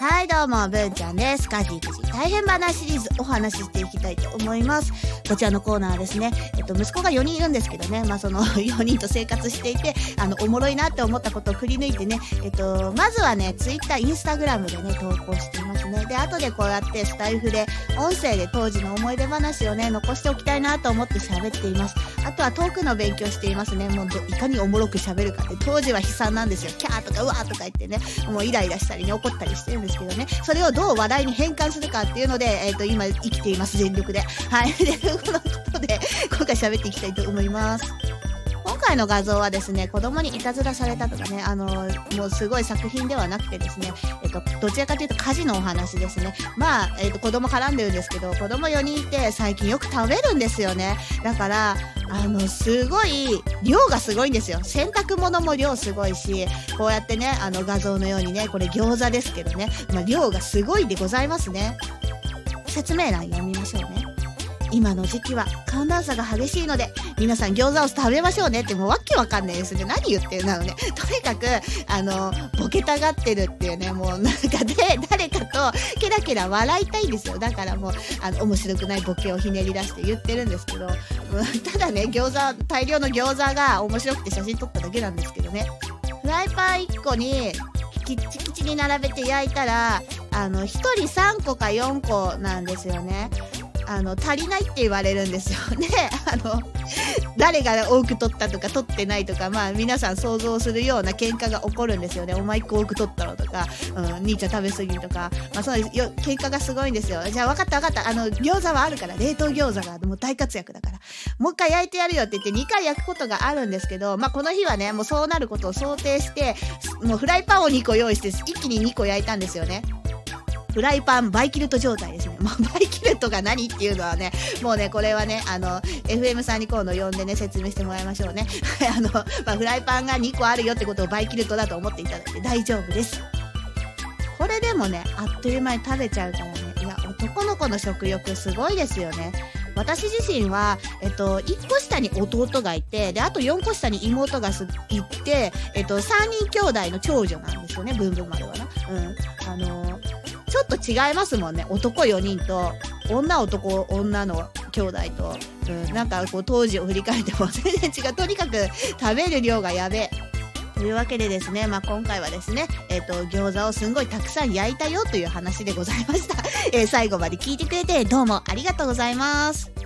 はいどうも、文ちゃんです。家事育児大変話シリーズお話ししていきたいと思います。こちらのコーナーはですね、えっと、息子が4人いるんですけどね、まあその4人と生活していて、あの、おもろいなって思ったことをくり抜いてね、えっと、まずはね、ツイッター、インスタグラムでね、投稿していますね。で、後でこうやってスタイフで、音声で当時の思い出話をね、残しておきたいなと思って喋っています。あとはトークの勉強していますね。もういかにおもろく喋るかって、当時は悲惨なんですよ。キャーとかうわーとか言ってね、もうイライラしたりね、怒ったりしてるんですですけどね、それをどう話題に変換するかっていうので、えっ、と、今生きています、全力で。はい。で、このことで、今回喋っていきたいと思います。今回の画像はですね、子供にいたずらされたとかね、あの、もうすごい作品ではなくてですね、えっと、どちらかというと家事のお話ですね。まあ、えっと、子供絡んでるんですけど、子供4人いて最近よく食べるんですよね。だから、あの、すごい、量がすごいんですよ。洗濯物も量すごいし、こうやってね、あの画像のようにね、これ餃子ですけどね、まあ、量がすごいでございますね。説明欄読みましょうね。今の時期は寒暖差が激しいので、皆さん餃子を食べましょうねってもうわけわかんないですね。何言ってるんだろうね。とにかく、あの、ボケたがってるっていうね、もうなんかで、誰かとケラケラ笑いたいんですよ。だからもう、あの、面白くないボケをひねり出して言ってるんですけど、うんただね、餃子、大量の餃子が面白くて写真撮っただけなんですけどね。フライパン1個に、キッチキチに並べて焼いたら、あの、1人3個か4個なんですよね。あの、足りないって言われるんですよ。で、あの、誰が多く取ったとか取ってないとか、まあ皆さん想像するような喧嘩が起こるんですよね。お前一個多く取ったろとか、うん、兄ちゃん食べ過ぎとか、まあそうよ、喧嘩がすごいんですよ。じゃあ分かった分かった。あの、餃子はあるから、冷凍餃子がもう大活躍だから。もう一回焼いてやるよって言って2回焼くことがあるんですけど、まあこの日はね、もうそうなることを想定して、もうフライパンを2個用意して、一気に2個焼いたんですよね。フライパンバイキルト状態ですね。まあ、バイキルトが何っていうのはね、もうね、これはね、あの、FM さんに今度呼んでね、説明してもらいましょうね。あの、まあ、フライパンが2個あるよってことをバイキルトだと思っていただいて大丈夫です。これでもね、あっという間に食べちゃうからね、いや、男の子の食欲すごいですよね。私自身は、えっと、1個下に弟がいて、で、あと4個下に妹がすいて、えっと、3人兄弟の長女なんですよね、ブンブン丸はな。うん。あのちょっと違いますもんね。男4人と、女男、女の兄弟と、うん、なんかこう当時を振り返っても全然違う。とにかく食べる量がやべえ。というわけでですね、まあ、今回はですね、えっ、と、餃子をすんごいたくさん焼いたよという話でございました。えー最後まで聞いてくれてどうもありがとうございます。